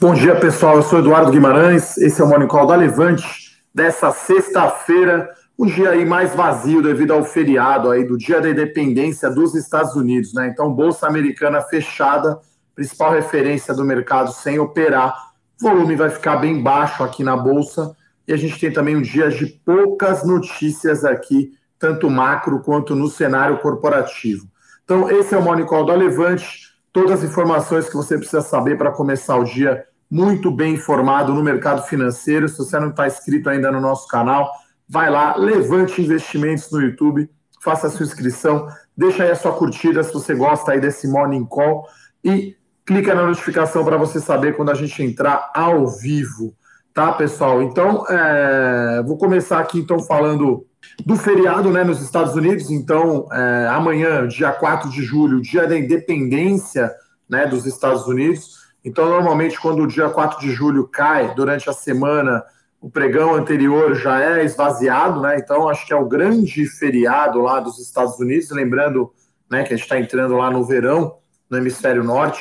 Bom dia, pessoal. Eu sou Eduardo Guimarães. Esse é o Morning Call da Levante dessa sexta-feira, um dia aí mais vazio devido ao feriado aí do Dia da Independência dos Estados Unidos, né? Então, bolsa americana fechada, principal referência do mercado sem operar. O volume vai ficar bem baixo aqui na bolsa e a gente tem também um dia de poucas notícias aqui, tanto macro quanto no cenário corporativo. Então, esse é o Morning Call da Levante. Todas as informações que você precisa saber para começar o dia muito bem informado no mercado financeiro. Se você não está inscrito ainda no nosso canal, vai lá, levante investimentos no YouTube, faça a sua inscrição, deixa aí a sua curtida se você gosta aí desse Morning Call e clica na notificação para você saber quando a gente entrar ao vivo, tá, pessoal? Então, é... vou começar aqui então falando do feriado né, nos Estados Unidos. Então, é... amanhã, dia 4 de julho, dia da independência né, dos Estados Unidos. Então, normalmente, quando o dia 4 de julho cai, durante a semana, o pregão anterior já é esvaziado, né? Então, acho que é o grande feriado lá dos Estados Unidos. Lembrando né, que a gente está entrando lá no verão, no hemisfério norte.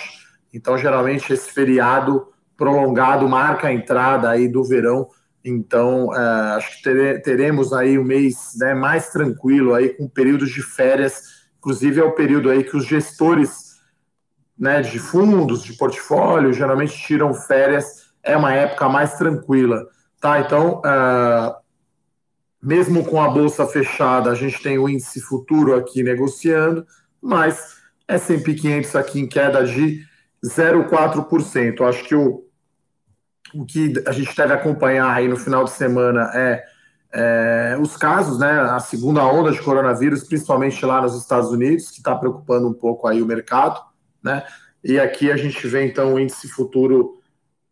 Então, geralmente, esse feriado prolongado marca a entrada aí do verão. Então, é, acho que teremos aí um mês né, mais tranquilo aí, com períodos de férias. Inclusive, é o período aí que os gestores né, de fundos, de portfólio, geralmente tiram férias, é uma época mais tranquila, tá? Então, uh, mesmo com a bolsa fechada, a gente tem o índice futuro aqui negociando, mas S&P 500 aqui em queda de 0,4%. Acho que o, o que a gente deve acompanhar aí no final de semana é, é, os casos, né, a segunda onda de coronavírus, principalmente lá nos Estados Unidos, que está preocupando um pouco aí o mercado né? E aqui a gente vê então o índice futuro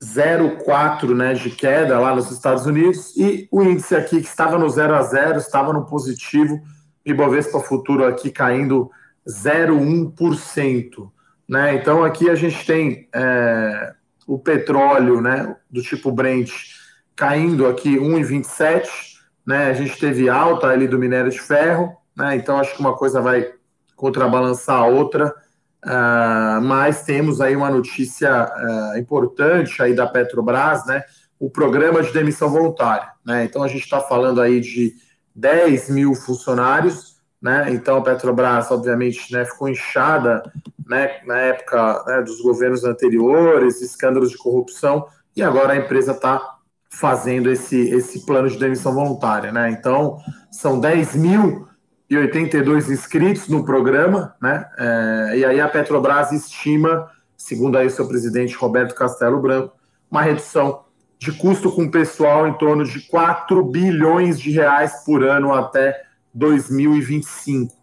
0,4 né, de queda lá nos Estados Unidos e o índice aqui que estava no 0 a 0 estava no positivo, Ibovespa futuro aqui caindo 0,1%. Né? Então aqui a gente tem é, o petróleo né, do tipo Brent caindo aqui 1,27, né? A gente teve alta ali do minério de ferro, né? Então acho que uma coisa vai contrabalançar a outra. Uh, mas temos aí uma notícia uh, importante aí da Petrobras, né? O programa de demissão voluntária, né? Então a gente está falando aí de 10 mil funcionários, né? Então a Petrobras, obviamente, né, ficou inchada, né? Na época né, dos governos anteriores, escândalos de corrupção, e agora a empresa está fazendo esse, esse plano de demissão voluntária, né? Então são 10 mil e 82 inscritos no programa, né? É, e aí a Petrobras estima, segundo aí o seu presidente Roberto Castelo Branco, uma redução de custo com pessoal em torno de 4 bilhões de reais por ano até 2025.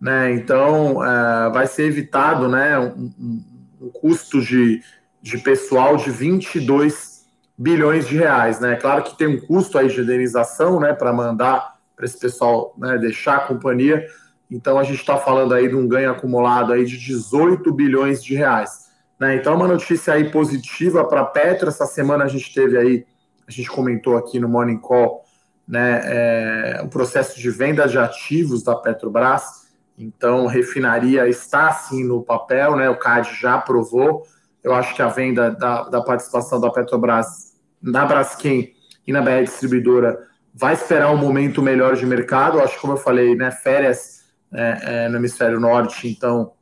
Né? Então, é, vai ser evitado né, um, um, um custo de, de pessoal de 22 bilhões de reais. Né? Claro que tem um custo aí de indenização né, para mandar para esse pessoal né, deixar a companhia. Então a gente está falando aí de um ganho acumulado aí de 18 bilhões de reais. Né? Então uma notícia aí positiva para a Petro. Essa semana a gente teve aí, a gente comentou aqui no Morning Call, né, é, o processo de venda de ativos da Petrobras. Então refinaria está sim no papel, né? O CAD já aprovou. Eu acho que a venda da, da participação da Petrobras na Braskem e na BR Distribuidora vai esperar um momento melhor de mercado. Acho que, como eu falei, né, férias é, é, no hemisfério norte, então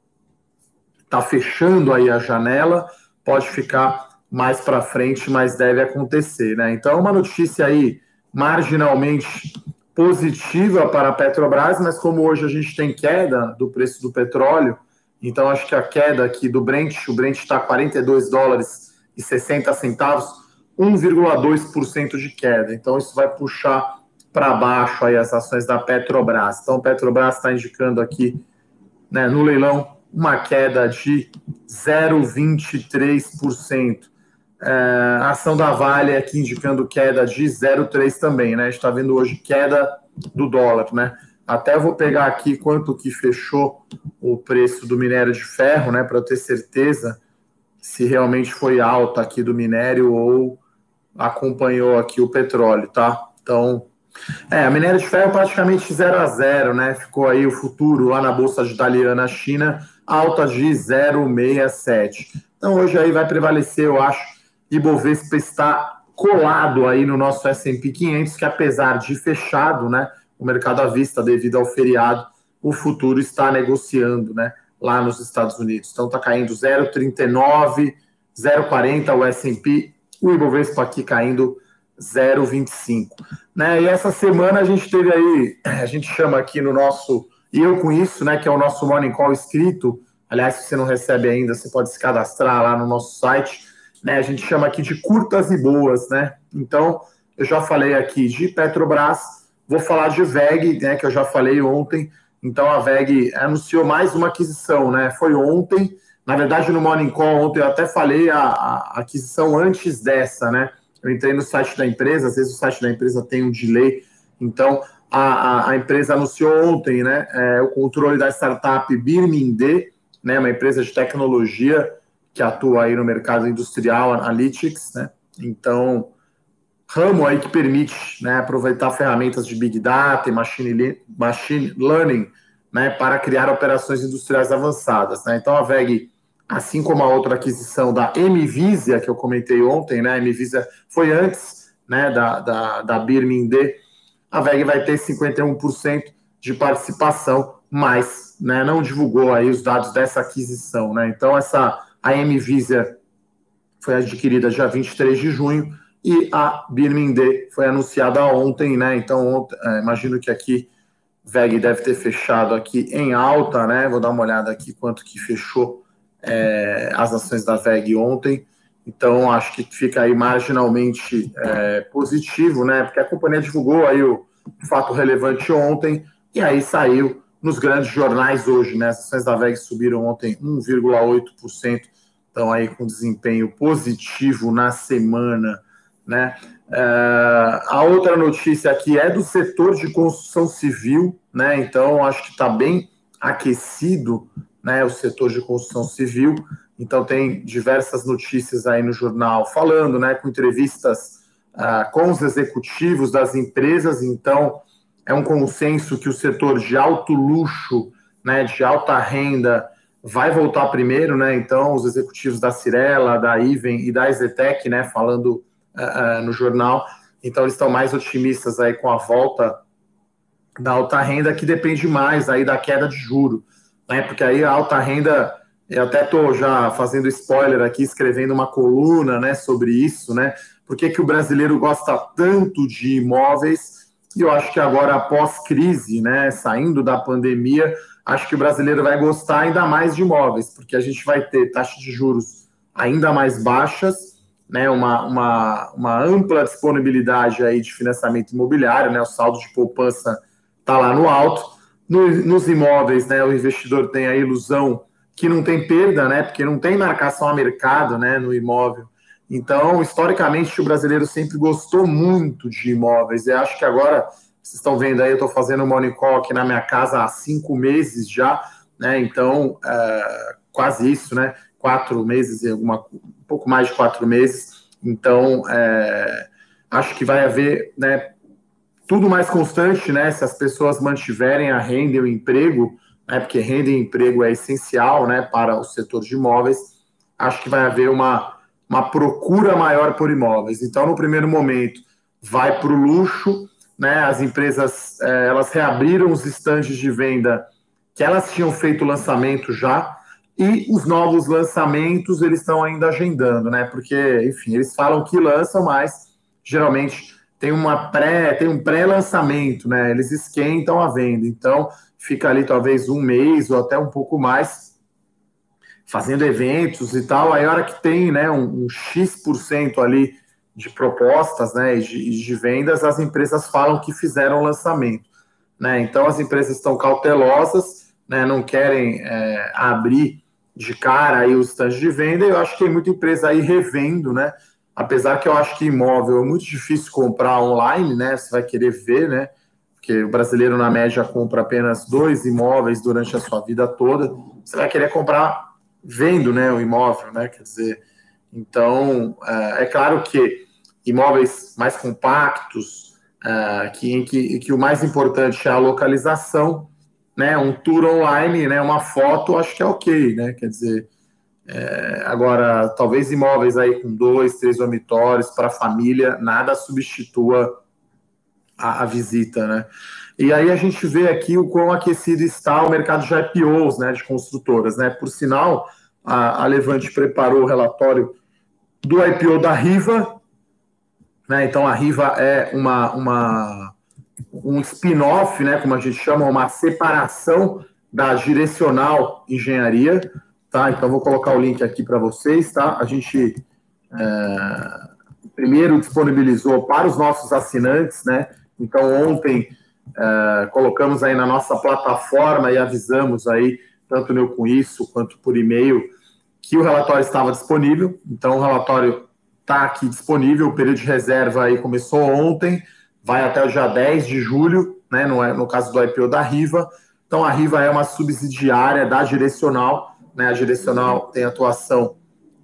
está fechando aí a janela, pode ficar mais para frente, mas deve acontecer, né? Então, uma notícia aí marginalmente positiva para a Petrobras, mas como hoje a gente tem queda do preço do petróleo, então acho que a queda aqui do Brent, o Brent está 42 dólares e 60 centavos, 1,2% de queda. Então, isso vai puxar para baixo aí as ações da Petrobras. Então, a Petrobras está indicando aqui, né, no leilão, uma queda de 0,23%. É, a ação da Vale aqui indicando queda de 0,3 também, né? A gente está vendo hoje queda do dólar, né? Até vou pegar aqui quanto que fechou o preço do minério de ferro, né? Para eu ter certeza se realmente foi alta aqui do minério ou acompanhou aqui o petróleo, tá? Então, é, a minério de ferro praticamente 0 a 0, né? Ficou aí o futuro lá na bolsa de Dalian China, alta de 0,67. Então hoje aí vai prevalecer, eu acho, Ibovespa está colado aí no nosso S&P 500, que apesar de fechado, né, o mercado à vista devido ao feriado, o futuro está negociando, né, lá nos Estados Unidos. Então está caindo 0,39, 0,40 o S&P, o Ibovespa aqui caindo 0,25. Né? E essa semana a gente teve aí, a gente chama aqui no nosso, e eu com isso, né, que é o nosso Morning Call escrito, aliás, se você não recebe ainda, você pode se cadastrar lá no nosso site, né, a gente chama aqui de curtas e boas, né, então, eu já falei aqui de Petrobras, vou falar de VEG, né, que eu já falei ontem, então a VEG anunciou mais uma aquisição, né, foi ontem, na verdade no Morning Call ontem eu até falei a, a aquisição antes dessa, né, eu entrei no site da empresa, às vezes o site da empresa tem um delay, então a, a, a empresa anunciou ontem né, é, o controle da startup Birmingde, né, uma empresa de tecnologia que atua aí no mercado industrial Analytics, né? Então, ramo aí que permite né, aproveitar ferramentas de Big Data e Machine, machine Learning né, para criar operações industriais avançadas. Né? Então, a VEG assim como a outra aquisição da Mvisia, que eu comentei ontem, né? A Mvisia foi antes né, da, da, da Birmingde, a VEG vai ter 51% de participação, mas né, não divulgou aí os dados dessa aquisição. Né? Então, essa, a Mvisia foi adquirida dia 23 de junho e a Birmingde foi anunciada ontem, né? Então, ontem, é, imagino que aqui VEG deve ter fechado aqui em alta, né? Vou dar uma olhada aqui quanto que fechou é, as ações da VEG ontem. Então, acho que fica aí marginalmente é, positivo, né? Porque a companhia divulgou aí o fato relevante ontem e aí saiu nos grandes jornais hoje, né? As ações da VEG subiram ontem 1,8%, então aí com desempenho positivo na semana, né? É, a outra notícia aqui é do setor de construção civil, né? Então, acho que está bem aquecido né, o setor de construção civil. Então tem diversas notícias aí no jornal falando, né, com entrevistas uh, com os executivos das empresas. Então é um consenso que o setor de alto luxo, né, de alta renda, vai voltar primeiro, né? Então os executivos da Cirela, da Iven e da Ezetec, né, falando uh, uh, no jornal. Então eles estão mais otimistas aí com a volta da alta renda, que depende mais aí da queda de juro né? Porque aí a alta renda, eu até estou já fazendo spoiler aqui, escrevendo uma coluna, né, sobre isso, né? Por que, que o brasileiro gosta tanto de imóveis? E eu acho que agora, após crise, né, saindo da pandemia, acho que o brasileiro vai gostar ainda mais de imóveis, porque a gente vai ter taxas de juros ainda mais baixas, né, uma, uma, uma ampla disponibilidade aí de financiamento imobiliário, né, o saldo de poupança está lá no alto, no, nos imóveis, né, o investidor tem a ilusão que não tem perda, né, porque não tem marcação a mercado, né, no imóvel. Então, historicamente, o brasileiro sempre gostou muito de imóveis. E acho que agora, vocês estão vendo aí, eu estou fazendo Money Call aqui na minha casa há cinco meses já, né? Então, é, quase isso, né? Quatro meses e alguma, um pouco mais de quatro meses. Então, é, acho que vai haver, né? Tudo mais constante, né? Se as pessoas mantiverem a renda e o emprego, né? Porque renda e emprego é essencial, né? Para o setor de imóveis, acho que vai haver uma, uma procura maior por imóveis. Então, no primeiro momento, vai para o luxo, né? As empresas é, elas reabriram os estandes de venda que elas tinham feito lançamento já e os novos lançamentos eles estão ainda agendando, né? Porque, enfim, eles falam que lançam, mas geralmente tem uma pré, tem um pré-lançamento, né? Eles esquentam a venda, então fica ali talvez um mês ou até um pouco mais fazendo eventos e tal. Aí a hora que tem, né, um, um x% ali de propostas, né, de, de vendas, as empresas falam que fizeram lançamento, né? Então as empresas estão cautelosas, né? Não querem é, abrir de cara aí os stands de venda. E eu acho que tem muita empresa aí revendo, né? Apesar que eu acho que imóvel é muito difícil comprar online, né? Você vai querer ver, né? Porque o brasileiro, na média, compra apenas dois imóveis durante a sua vida toda. Você vai querer comprar vendo, né? O imóvel, né? Quer dizer, então, é, é claro que imóveis mais compactos, é, que, em que, que o mais importante é a localização, né? Um tour online, né? Uma foto, acho que é ok, né? Quer dizer, É, agora, talvez imóveis aí com dois, três dormitórios para família, nada substitua a, a, visita, né? E aí a gente vê aqui o quão aquecido está o mercado de IPOs, né, de construtoras, né? Por sinal, a, a Levante preparou o relatório do IPO da Riva, né? Então a Riva é uma, uma um spin-off, né, como a gente chama, uma separação da Direcional Engenharia, tá? Então vou colocar o link aqui para vocês, tá? A gente é, primeiro disponibilizou para os nossos assinantes, né? Então ontem é, colocamos aí na nossa plataforma e avisamos aí tanto no com isso quanto por e-mail que o relatório estava disponível. Então o relatório está aqui disponível. O período de reserva aí começou ontem, vai até o dia 10 de julho, né, no, no caso do IPO da Riva. Então, a Riva é uma subsidiária da Direcional. Né, a Direcional tem atuação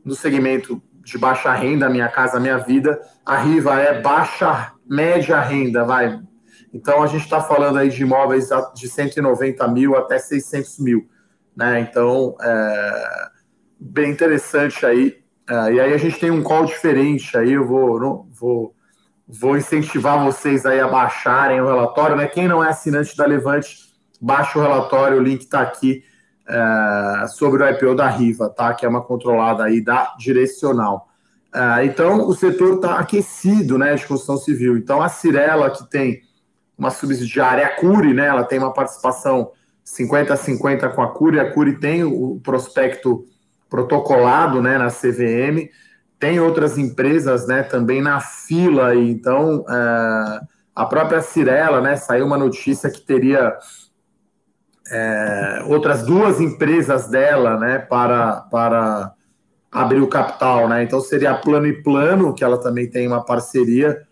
no segmento de baixa renda, Minha Casa Minha Vida. A Riva é baixa, média renda, vai. Então, a gente está falando aí de imóveis de 190 mil até 600 mil. Né? Então, é bem interessante aí é, e aí a gente tem um call diferente aí, eu vou, não, vou, vou incentivar vocês aí a baixarem o relatório, né? Quem não é assinante da Levante, baixa o relatório, o link está aqui é, sobre o IPO da Riva, tá? Que é uma controlada aí da direcional. É, então, o setor está aquecido, né, de construção civil. Então, a Cirela, que tem uma subsidiária, a Curi, né, ela tem uma participação 50 a 50 com a Curi, a Curi tem o prospecto protocolado né, na CVM. Tem outras empresas né, também na fila, então é, a própria Cirela, né, saiu uma notícia que teria é, outras duas empresas dela né, para, para abrir o capital. Né? Então seria a Plano e Plano, que ela também tem uma parceria,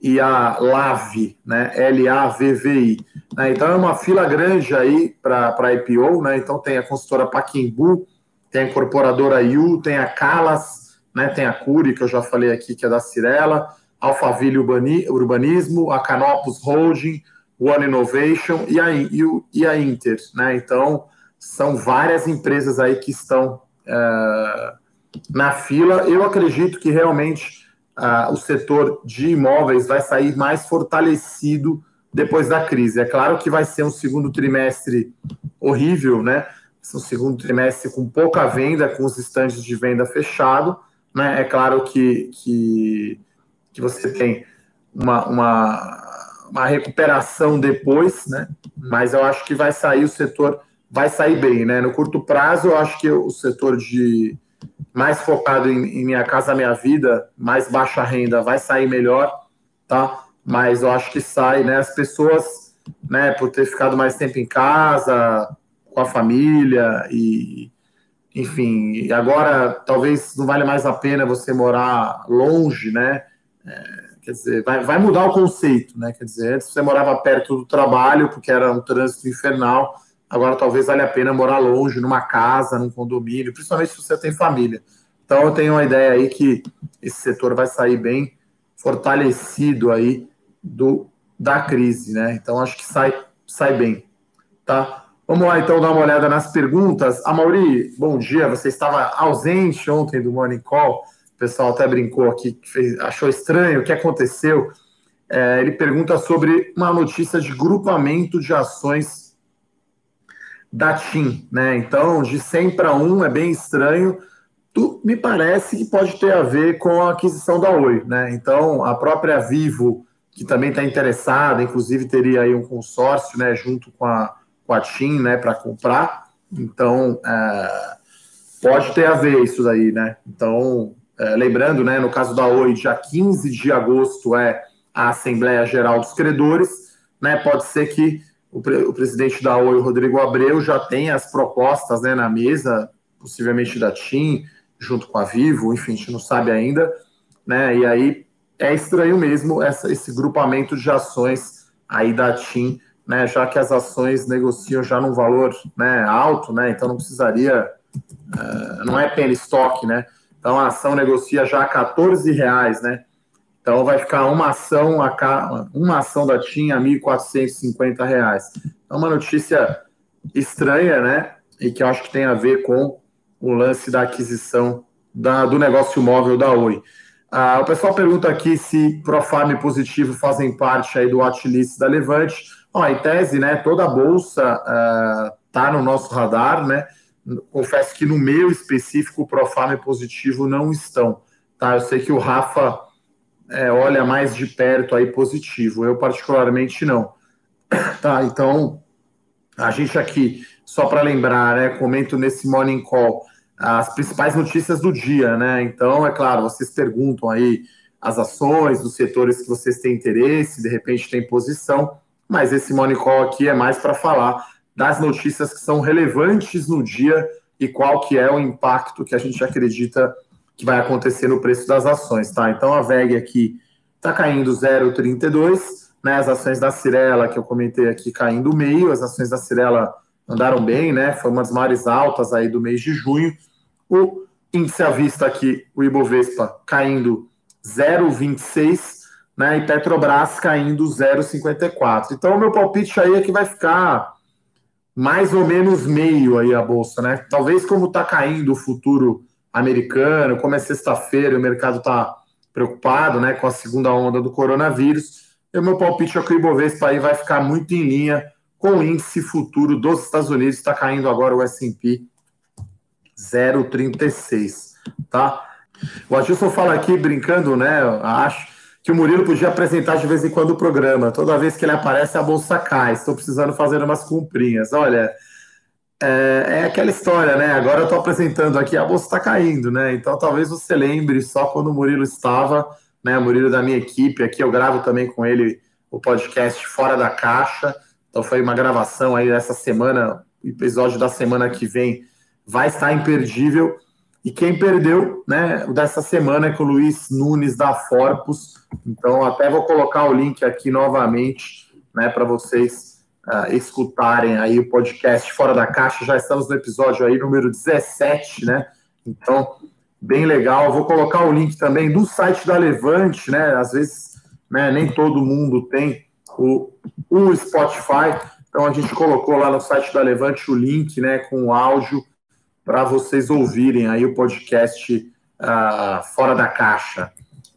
e a LAV, né, L-A-V-V-I. Né? Então é uma fila grande aí para IPO, né? então tem a consultora Paquimbu, tem a incorporadora IU, tem a Calas, né, tem a Curi, que eu já falei aqui, que é da Cirela, Alphaville Urbanismo, a Canopus Holding, One Innovation e a, e a Inter. Né? Então, são várias empresas aí que estão é, na fila. Eu acredito que realmente uh, o setor de imóveis vai sair mais fortalecido depois da crise. É claro que vai ser um segundo trimestre horrível, né? um segundo trimestre com pouca venda, com os estandes de venda fechado. Né? É claro que, que, que você tem uma, uma, uma recuperação depois, né? mas eu acho que vai sair o setor, vai sair bem. Né? No curto prazo, eu acho que o setor de mais focado em, em Minha Casa Minha Vida, mais baixa renda, vai sair melhor, tá? Mas eu acho que sai, né? As pessoas, né, por ter ficado mais tempo em casa, com a família e enfim, agora talvez não vale mais a pena você morar longe, né? É, quer dizer, vai, vai mudar o conceito, né? Quer dizer, antes você morava perto do trabalho porque era um trânsito infernal, agora talvez valha a pena morar longe, numa casa, num condomínio, principalmente se você tem família. Então eu tenho uma ideia aí que esse setor vai sair bem fortalecido aí do da crise, né? Então acho que sai sai bem, tá? Vamos lá, então, dar uma olhada nas perguntas. A Mauri, bom dia. Você estava ausente ontem do Morning Call. O pessoal até brincou aqui, fez, achou estranho o que aconteceu. É, ele pergunta sobre uma notícia de grupamento de ações da TIM. Né? Então, de 100 para 1 é bem estranho. Tu, me parece que pode ter a ver com a aquisição da Oi. Né? Então, a própria Vivo, que também está interessada, inclusive teria aí um consórcio né, junto com a com a TIM, né, para comprar. Então, é, pode ter a ver isso daí, né? Então, lembrando, né, no caso da Oi, dia 15 de agosto é a Assembleia Geral dos Credores, né? Pode ser que o, pre o presidente da Oi, Rodrigo Abreu, já tenha as propostas né, na mesa, possivelmente da TIM, junto com a Vivo, enfim, a gente não sabe ainda, né? E aí é estranho mesmo essa, esse grupamento de ações aí da TIM né, já que as ações negociam já num valor né, alto, né, então não precisaria, uh, não é penny stock, né, então a ação negocia já a 14 reais, né, então vai ficar uma ação, a, uma ação da TIM a 1.450 reais. Então uma notícia estranha, né, e que eu acho que tem a ver com o lance da aquisição da, do negócio móvel da Oi. Ah, o pessoal pergunta aqui se Profarm e Positivo fazem parte aí do watchlist da Levante. Ó, em tese, né, toda a bolsa está ah, no nosso radar, né? Confesso que no meu específico, o Profarm e Positivo não estão. Tá? Eu sei que o Rafa é, olha mais de perto aí positivo, eu particularmente não. Tá, então a gente aqui, só para lembrar, né, comento nesse Morning Call as principais notícias do dia, né? Então, é claro, vocês perguntam aí as ações dos setores que vocês têm interesse, de repente tem posição, mas esse Morning Call aqui é mais para falar das notícias que são relevantes no dia e qual que é o impacto que a gente acredita que vai acontecer no preço das ações, tá? Então a VEG aqui está caindo 0,32, né? As ações da Cirela, que eu comentei aqui, caindo meio, as ações da Cirela andaram bem, né? Foi uma das maiores altas aí do mês de junho. O índice à vista aqui, o Ibovespa, caindo 0,26, né? E Petrobras caindo 0,54. Então o meu palpite aí é que vai ficar mais ou menos meio aí a bolsa, né? Talvez como está caindo o futuro americano, como é sexta-feira o mercado está preocupado né, com a segunda onda do coronavírus, e o meu palpite é que o Ibovespa aí vai ficar muito em linha com o índice futuro dos Estados Unidos, está caindo agora o S&P 0,36, tá? O Adilson fala aqui, brincando, né, acho que o Murilo podia apresentar de vez em quando o programa. Toda vez que ele aparece, a bolsa cai. Estou precisando fazer umas comprinhas. Olha, é, é, aquela história, né? Agora eu estou apresentando aqui, a bolsa está caindo, né? Então talvez você lembre só quando o Murilo estava, né? O Murilo da minha equipe aqui, eu gravo também com ele o podcast Fora da Caixa. Então foi uma gravação aí essa semana, episódio da semana que vem vai estar imperdível. E quem perdeu, né, dessa semana é com o Luiz Nunes da Forpus. Então até vou colocar o link aqui novamente, né, para vocês uh, escutarem aí o podcast Fora da Caixa. Já estamos no episódio aí número 17, né? Então, bem legal. Vou colocar o link também do site da Levante, né? Às vezes, né, nem todo mundo tem o, o Spotify. Então, a gente colocou lá no site da Levante o link, né, com o áudio para vocês ouvirem aí o podcast uh, Fora da Caixa,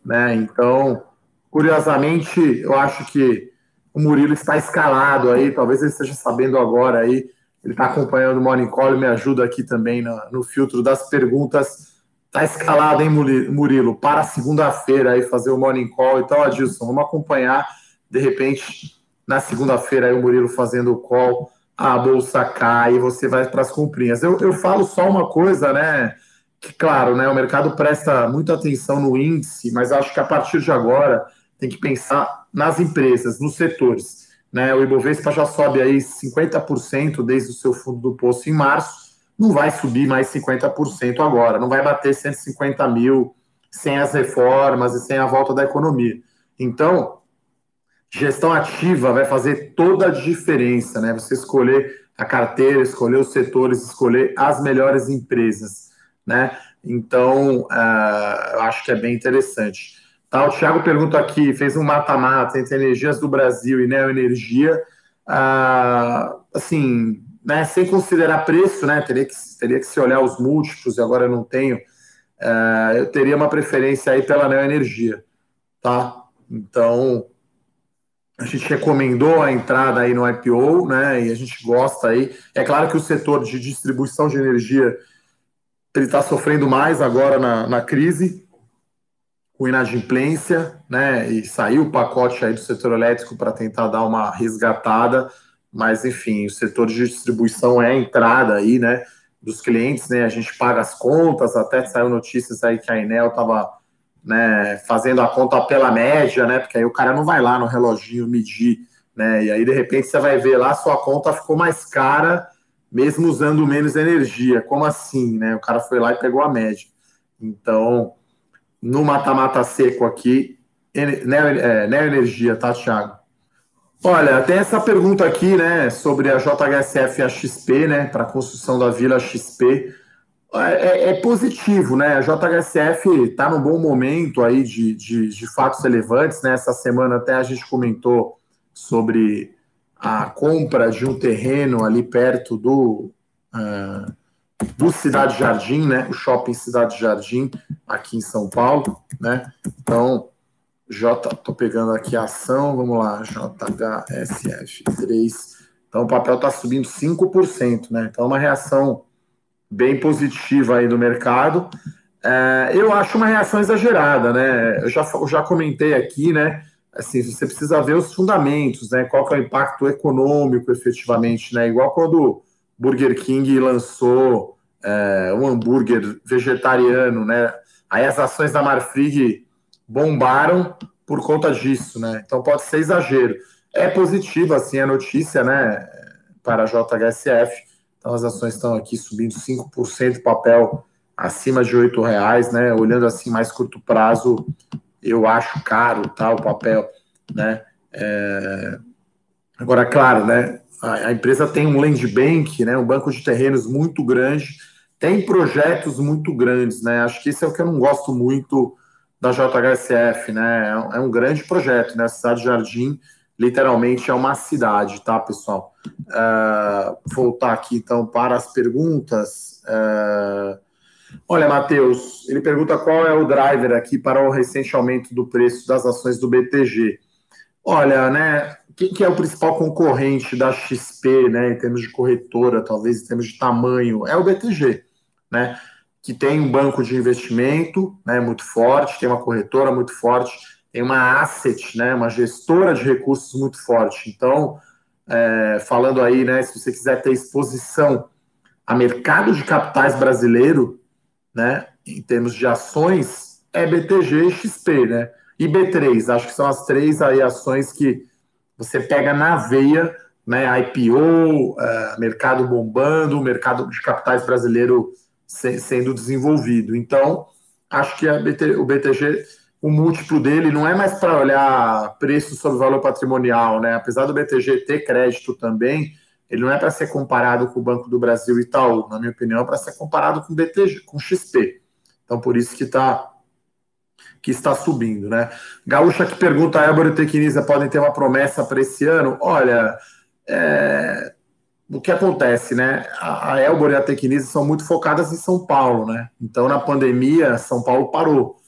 né? Então, curiosamente, eu acho que o Murilo está escalado aí, talvez ele esteja sabendo agora aí. Ele está acompanhando o Morning Call, me ajuda aqui também no, no filtro das perguntas. Está escalado, hein, Murilo? Para segunda-feira aí fazer o Morning Call. Então, Adilson, vamos acompanhar. De repente, na segunda-feira aí o Murilo fazendo o call, a bolsa cai e você vai para as comprinhas. Eu, eu falo só uma coisa, né? Que, claro, né, o mercado presta muita atenção no índice, mas acho que a partir de agora tem que pensar nas empresas, nos setores. Né? O Ibovespa já sobe aí 50% desde o seu fundo do poço em março, não vai subir mais 50% agora, não vai bater 150 mil sem as reformas e sem a volta da economia. Então, gestão ativa vai fazer toda a diferença, né? Você escolher a carteira, escolher os setores, escolher as melhores empresas, né? Então, uh, eu acho que é bem interessante. Tá, o Thiago pergunta aqui, fez um mata-mata entre Energias do Brasil e Neoenergia. Ah, assim, né, sem considerar preço, né, teria que, teria que se olhar os múltiplos, e agora eu não tenho, ah, eu teria uma preferência aí pela Neoenergia, tá? Então, a gente recomendou a entrada aí no IPO, né, e a gente gosta aí. É claro que o setor de distribuição de energia ele está sofrendo mais agora na, na crise, com inadimplência, né? E saiu o pacote aí do setor elétrico para tentar dar uma resgatada, mas enfim, o setor de distribuição é a entrada aí, né? Dos clientes, né? A gente paga as contas, até saiu notícias aí que a Enel estava né, fazendo a conta pela média, né? Porque aí o cara não vai lá no reloginho medir, né? E aí de repente você vai ver lá, sua conta ficou mais cara, mesmo usando menos energia. Como assim, né? O cara foi lá e pegou a média. Então, no mata-mata seco aqui, é, Neo Energia, tá, Thiago? Olha, tem essa pergunta aqui, né, sobre a JHSF e a XP, né, para a construção da Vila XP. É, é, é, positivo, né? A JHSF está num bom momento aí de, de, de, fatos relevantes, né? Essa semana até a gente comentou sobre a compra de um terreno ali perto do, uh, do Cidade Jardim, né? O shopping Cidade Jardim, aqui em São Paulo, né? Então, J, tô pegando aqui a ação, vamos lá, JHSF3. Então, o papel está subindo 5%, né? Então, uma reação bem positiva aí do mercado. É, eu acho uma reação exagerada, né? Eu já, eu já comentei aqui, né? Assim, você precisa ver os fundamentos, né? Qual é o impacto econômico, efetivamente, né? Igual quando Burger King lançou é, um hambúrguer vegetariano, né? Aí as ações da Marfrig bombaram por conta disso, né? Então pode ser exagero. É positivo, assim, a notícia, né? Para a JHSF. Então as ações estão aqui subindo 5%, papel acima de R$ reais, né? Olhando assim mais curto prazo, eu acho caro, tá? O papel, né? É... Agora, claro, né? a, empresa tem um land bank, né, um banco de terrenos muito grande, tem projetos muito grandes, né? Acho que isso é o que eu não gosto muito da JHSF, né? É, é um grande projeto, né? A cidade de Jardim literalmente é uma cidade, tá, pessoal? Uh, voltar aqui então para as perguntas. Uh, olha, Matheus, ele pergunta qual é o driver aqui para o recente aumento do preço das ações do BTG. Olha, né? quem que é o principal concorrente da XP, né, em termos de corretora, talvez em termos de tamanho, é o BTG, né, que tem um banco de investimento, né, muito forte, tem uma corretora muito forte, tem uma asset, né, uma gestora de recursos muito forte. Então, é, falando aí, né, se você quiser ter exposição a mercado de capitais brasileiro, né, em termos de ações, é BTG e XP, né, e B3, acho que são as três aí ações que você pega na veia, né, IPO, é, mercado bombando, mercado de capitais brasileiro se, sendo desenvolvido. Então, acho que BT, o BTG, o múltiplo dele não é mais para olhar preço sobre valor patrimonial, né? Apesar do BTG ter crédito também, ele não é para ser comparado com o Banco do Brasil e Itaú, na minha opinião, é para ser comparado com BTG, com XP. Então, por isso que está que está subindo, né? Gaúcha que pergunta, Ébora e Tequiniza podem ter uma promessa para esse ano? Olha, é... o que acontece, né? A, a e a Tequiniza são muito focadas em São Paulo, né? Então, na pandemia, São Paulo parou,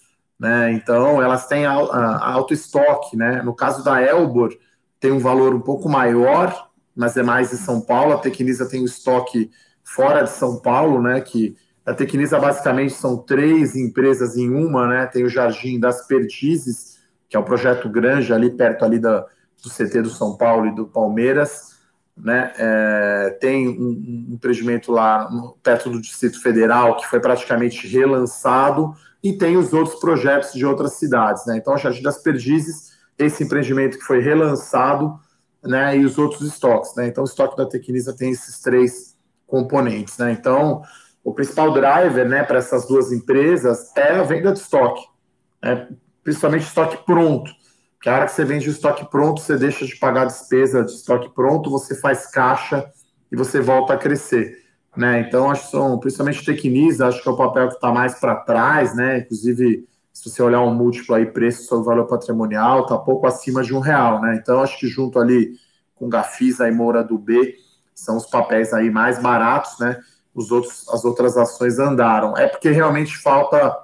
né? Então, elas têm alto estoque, né? No caso da Elbor, tem um valor um pouco maior, mas é mais em São Paulo. A Tequiniza tem um estoque fora de São Paulo, né? Que a Tecnisa basicamente são três empresas em uma, né? Tem o Jardim das Perdizes, que é o projeto grande ali perto ali da, do CT do São Paulo e do Palmeiras, né? É, tem um, um, empreendimento lá perto do Distrito Federal que foi praticamente relançado e tem os outros projetos de outras cidades, né? Então, o Jardim das Perdizes, esse empreendimento que foi relançado, né? E os outros estoques, né? Então, o estoque da Tecnisa tem esses três componentes, né? Então, o principal driver né, para essas duas empresas é a venda de estoque, né, principalmente estoque pronto. Que a hora que você vende o estoque pronto, você deixa de pagar a despesa de estoque pronto, você faz caixa e você volta a crescer. Né? Então, acho que são, principalmente Tecnisa, acho que é o papel que está mais para trás, né? Inclusive, se você olhar um múltiplo aí, preço sobre valor patrimonial, está pouco acima de um real, né? Então, acho que junto ali com Gafisa e Moura do B, são os papéis aí mais baratos, né? os outros, as outras ações andaram. É porque realmente falta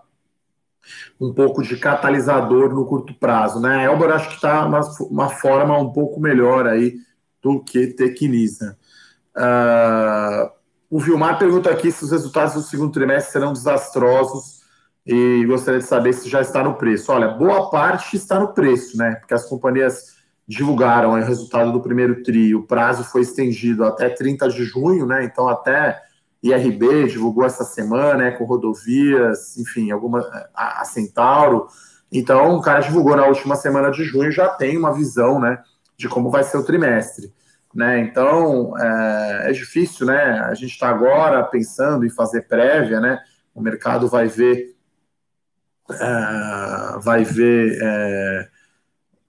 um pouco de catalisador no curto prazo, né? A Elbor acho que está uma, uma forma um pouco melhor aí do que Tecnisa. Uh, o Vilmar pergunta aqui se os resultados do segundo trimestre serão desastrosos e gostaria de saber se já está no preço. Olha, boa parte está no preço, né? Porque as companhias divulgaram o resultado do primeiro TRI, o prazo foi estendido até 30 de junho, né? Então, até IRB divulgou essa semana, né, com rodovias, enfim, alguma a, Centauro. Então, o cara divulgou na última semana de junho, já tem uma visão, né, de como vai ser o trimestre. Né? Então, é, é difícil, né? A gente está agora pensando em fazer prévia, né? O mercado vai ver, é, vai ver é,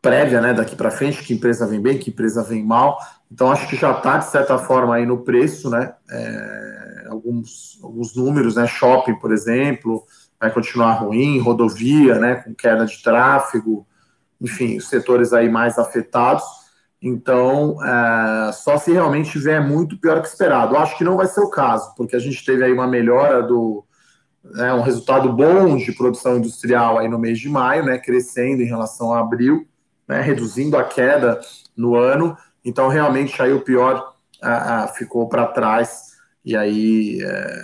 prévia, né? Daqui para frente, que empresa vem bem, que empresa vem mal. Então, acho que já está, de certa forma, aí no preço, né? É, alguns, alguns números, né? Shopping, por exemplo, vai continuar ruim, rodovia, né? Com queda de tráfego, enfim, os setores aí mais afetados. Então, é, só se realmente tiver muito pior que esperado. Eu acho que não vai ser o caso, porque a gente teve aí uma melhora do. Né, um resultado bom de produção industrial aí no mês de maio, né, crescendo em relação a abril, né, reduzindo a queda no ano. Então, realmente, aí o pior ficou para trás. E aí, é,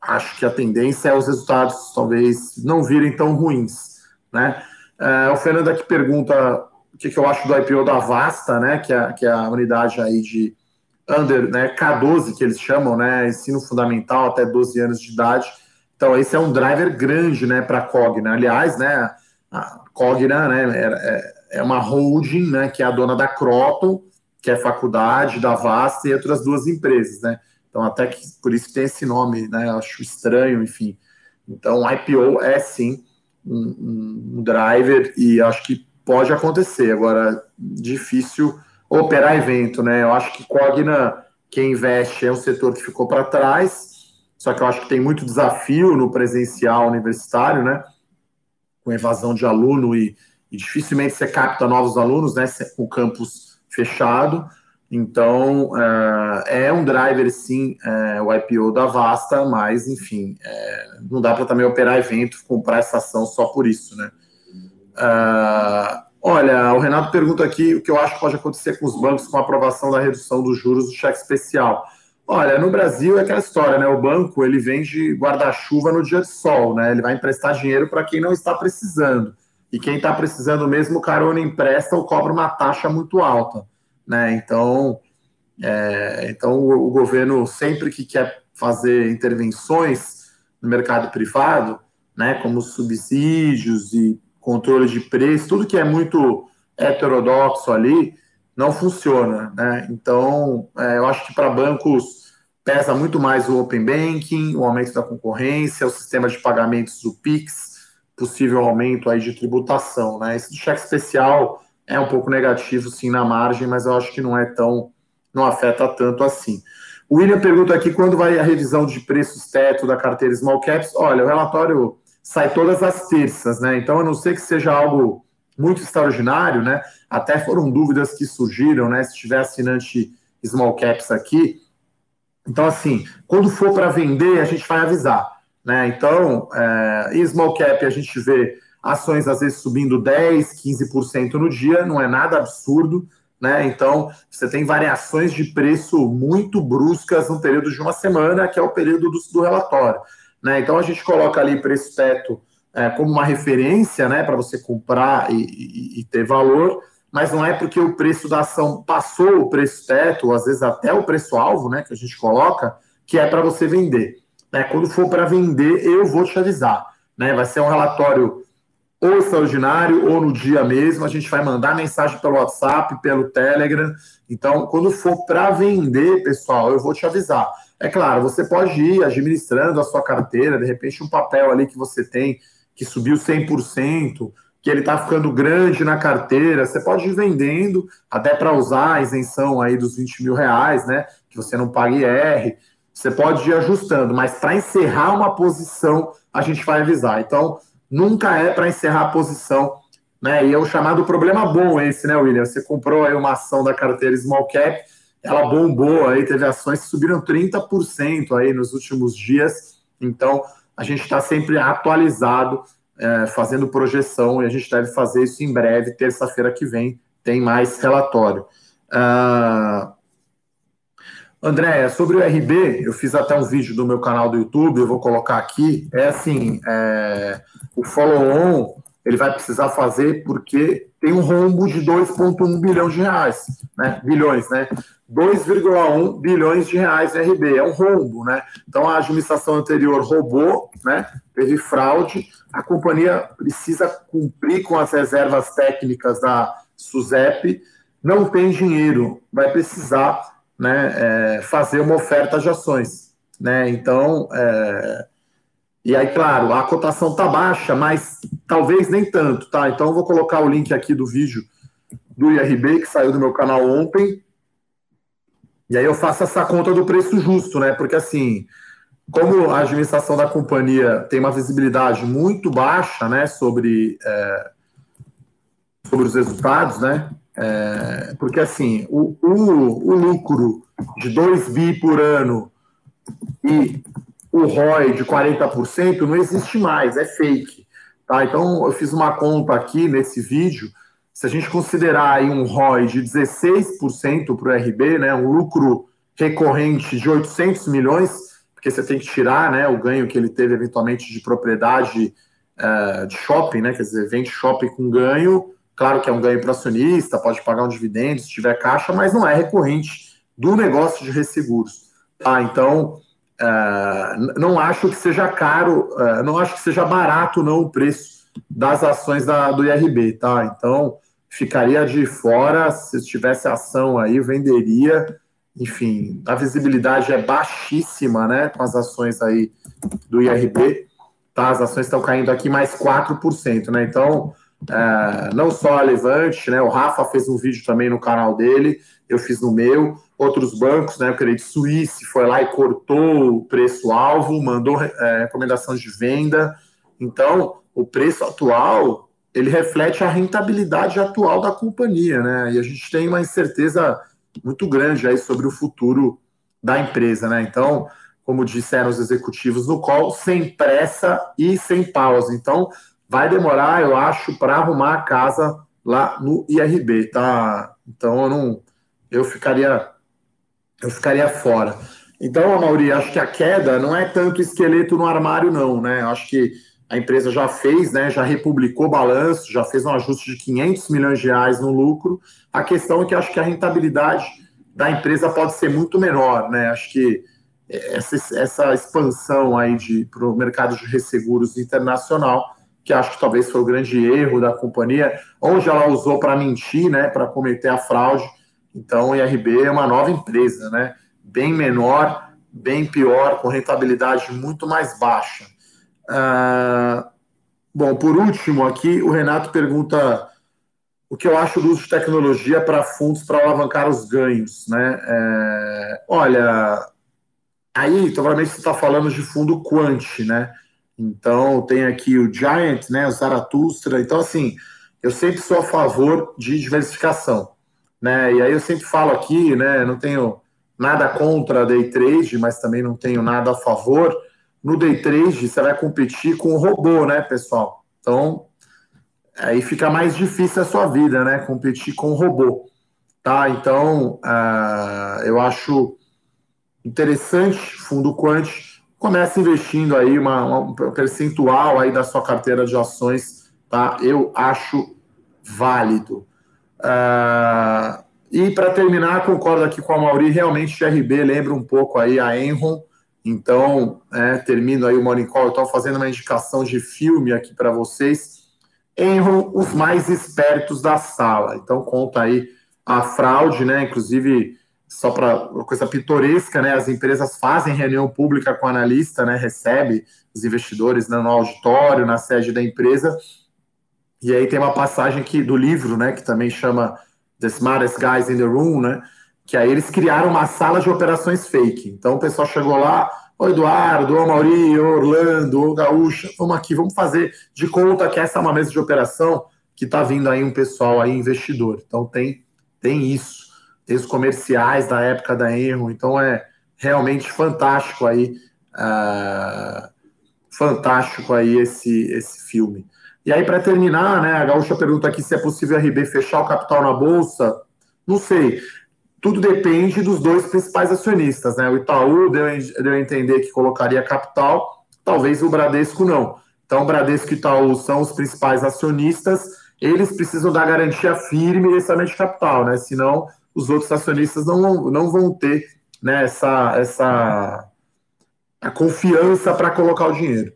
acho que a tendência é os resultados talvez não virem tão ruins. Né? É, o Fernando aqui pergunta o que, que, eu acho do IPO da Vasta, né, que é, que é a unidade aí de under, né, K12 que eles chamam, né, ensino fundamental até 12 anos de idade. Então esse é um driver grande, né, para a Cogna. Aliás, né, a Cogna, né, é, é uma holding, né, que é a dona da Croton, que é faculdade da Vasta e outras duas empresas, né. Então até que por isso tem esse nome, né, acho estranho, enfim. Então IPO é sim um, um driver e acho que pode acontecer. Agora, difícil operar evento, né? Eu acho que Cogna, quem investe, é um setor que ficou para trás, só que eu acho que tem muito desafio no presencial universitário, né? Com evasão de aluno e, e dificilmente você capta novos alunos, né? Com o campus fechado. Então, é, é um driver, sim, é, o IPO da Vasta, mas, enfim, é, não dá para também operar evento, comprar essa ação só por isso, né? Olha, o Renato pergunta aqui o que eu acho que pode acontecer com os bancos com a aprovação da redução dos juros do cheque especial. Olha, no Brasil é aquela história, né? O banco ele vende guarda-chuva no dia de sol, né? Ele vai emprestar dinheiro para quem não está precisando. E quem está precisando mesmo, o carona empresta ou cobra uma taxa muito alta, né? Então, é, então o, o governo sempre que quer fazer intervenções no mercado privado, né, como subsídios e controle de preço, tudo que é muito heterodoxo ali, não funciona. Né? Então, é, eu acho que para bancos pesa muito mais o Open Banking, o aumento da concorrência, o sistema de pagamentos do PIX, possível aumento aí de tributação. Né? Esse cheque especial é um pouco negativo, sim, na margem, mas eu acho que não é tão, não afeta tanto assim. O William pergunta aqui quando vai a revisão de preços teto da carteira Small Caps. Olha, o relatório sai todas as terças, né? Então, a não ser que seja algo muito extraordinário, né? Até foram dúvidas que surgiram, né? Se tiver assinante small caps aqui. Então, assim, quando for para vender, a gente vai avisar, né? Então, é, small cap a gente vê ações às vezes subindo 10, 15% no dia, não é nada absurdo, né? Então, você tem variações de preço muito bruscas no período de uma semana, que é o período do, do relatório. Né? Então a gente coloca ali preço teto é, como uma referência né, para você comprar e, e, e, ter valor, mas não é porque o preço da ação passou o preço teto, ou às vezes até o preço-alvo né, que a gente coloca, que é para você vender. Né? Quando for para vender, eu vou te avisar. Né? Vai ser um relatório ou extraordinário ou no dia mesmo. A gente vai mandar mensagem pelo WhatsApp, pelo Telegram. Então, quando for para vender, pessoal, eu vou te avisar. É claro, você pode ir administrando a sua carteira, de repente um papel ali que você tem que subiu 100%, que ele está ficando grande na carteira, você pode ir vendendo até para usar a isenção aí dos 20 mil reais, né? Que você não paga IR. Você pode ir ajustando, mas para encerrar uma posição, a gente vai avisar. Então, nunca é para encerrar a posição, né? E é o chamado problema bom esse, né, William? Você comprou aí uma ação da carteira Small Cap, ela bombou aí, teve ações que subiram 30% aí nos últimos dias. Então, a gente está sempre atualizado, é, fazendo projeção, e a gente deve fazer isso em breve, terça-feira que vem, tem mais relatório. Uh, André, sobre o RB, eu fiz até um vídeo do meu canal do YouTube, eu vou colocar aqui. É assim, é, o follow-on ele vai precisar fazer porque tem um rombo de 2,1 bilhões de reais, né? Bilhões, né? 2,1 bilhões de reais RB, é um rombo, né? Então a administração anterior roubou, né? Teve fraude, a companhia precisa cumprir com as reservas técnicas da SUSEP, não tem dinheiro, vai precisar né, é, fazer uma oferta de ações, né? Então, é, e aí, claro, a cotação tá baixa, mas talvez nem tanto, tá? Então eu vou colocar o link aqui do vídeo do IRB que saiu do meu canal ontem e aí eu faço essa conta do preço justo, né? Porque assim, como a administração da companhia tem uma visibilidade muito baixa, né, sobre, é, sobre os resultados, né? É, porque assim, o, o, o, lucro de 2 bi por ano e o ROI de 40% não existe mais, é fake. Tá? Então eu fiz uma conta aqui nesse vídeo. Se a gente considerar aí um ROI de 16% para o RB, né, um lucro recorrente de 800 milhões, porque você tem que tirar né, o ganho que ele teve eventualmente de propriedade uh, de shopping, né, quer dizer, vende shopping com ganho, claro que é um ganho para acionista, pode pagar um dividendo se tiver caixa, mas não é recorrente do negócio de resseguros. Tá? Então, uh, não acho que seja caro, uh, não acho que seja barato não o preço das ações da, do IRB, tá? Então, ficaria de fora, se tivesse ação aí, venderia, enfim, a visibilidade é baixíssima, né, com as ações aí do IRB, tá? As ações estão caindo aqui mais 4%, né? Então, é, não só a Levante, né? O Rafa fez um vídeo também no canal dele, eu fiz no meu. Outros bancos, né? O Credit Suisse foi lá e cortou o preço-alvo, mandou é, recomendação de venda. Então, o preço atual ele reflete a rentabilidade atual da companhia, né? E a gente tem uma incerteza muito grande aí sobre o futuro da empresa, né? Então, como disseram os executivos no call, sem pressa e sem pausa. Então, vai demorar, eu acho, para arrumar a casa lá no IRB, tá? Então, eu não, eu ficaria, eu ficaria fora. Então, Mauri, acho que a queda não é tanto esqueleto no armário, não, né? Acho que a empresa já fez, né, já republicou balanço, já fez um ajuste de 500 milhões de reais no lucro. A questão é que acho que a rentabilidade da empresa pode ser muito menor, né? Acho que essa, essa expansão aí para o mercado de resseguros internacional, que acho que talvez foi o grande erro da companhia, onde ela usou para mentir, né, para cometer a fraude. Então, o IRB é uma nova empresa, né, bem menor, bem pior, com rentabilidade muito mais baixa. Ah, bom, por último, aqui o Renato pergunta o que eu acho do uso de tecnologia para fundos para alavancar os ganhos, né? É, olha, Aí, provavelmente você está falando de fundo quant, né? Então, tem aqui o Giant, né, o Zaratustra. Então, assim, eu sempre sou a favor de diversificação, né? E aí eu sempre falo aqui, né, não tenho nada contra day trade, mas também não tenho nada a favor. No day trade, você vai competir com o robô, né, pessoal? Então, aí fica mais difícil a sua vida, né? Competir com o robô, tá? Então, uh, eu acho interessante, fundo quant, comece investindo aí uma, uma, um percentual aí da sua carteira de ações, tá? Eu acho válido. Uh, e para terminar, concordo aqui com a Mauri, realmente GRB lembra um pouco aí a Enron, então, é, termino aí o Morning Call, eu estou fazendo uma indicação de filme aqui para vocês. Enron, os mais espertos da sala. Então, conta aí a fraude, né? Inclusive, só para uma coisa pitoresca, né? As empresas fazem reunião pública com o analista, né? Recebe os investidores né, no auditório, na sede da empresa. E aí tem uma passagem que, do livro, né? Que também chama The Smartest Guys in the Room, né? Que aí eles criaram uma sala de operações fake. Então o pessoal chegou lá, ô Eduardo, ô Mauri, ô Orlando, ô Gaúcha, vamos aqui, vamos fazer de conta que essa é uma mesa de operação que está vindo aí um pessoal aí investidor. Então tem, tem isso tem os comerciais da época da Enron, então é realmente fantástico aí, uh, fantástico aí esse, esse filme. E aí, para terminar, né, a Gaúcha pergunta aqui se é possível a RB fechar o capital na Bolsa. Não sei. Tudo depende dos dois principais acionistas, né? O Itaú deu, deu a entender que colocaria capital, talvez o Bradesco não. Então, o Bradesco e Itaú são os principais acionistas, eles precisam dar garantia firme desse de capital, né? Senão os outros acionistas não não vão ter né, essa, essa a confiança para colocar o dinheiro.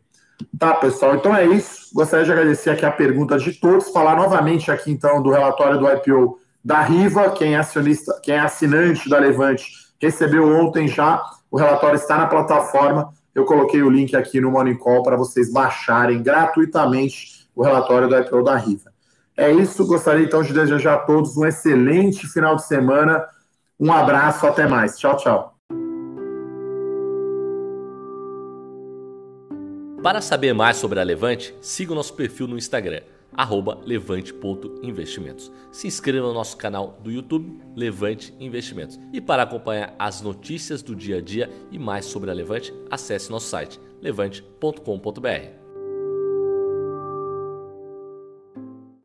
Tá, pessoal? Então é isso. Gostaria de agradecer aqui a pergunta de todos, falar novamente aqui então do relatório do IPO da Riva, quem é acionista, quem é assinante da Levante, recebeu ontem já. O relatório está na plataforma. Eu coloquei o link aqui no Morning Call para vocês baixarem gratuitamente o relatório do IPO da Riva. É isso, gostaria então de desejar a todos um excelente final de semana. Um abraço, até mais. Tchau, tchau. Para saber mais sobre a Levante, siga o nosso perfil no Instagram levante.investimentos. Se inscreva no nosso canal do YouTube Levante Investimentos. E para acompanhar as notícias do dia a dia e mais sobre a Levante, acesse nosso site levante.com.br.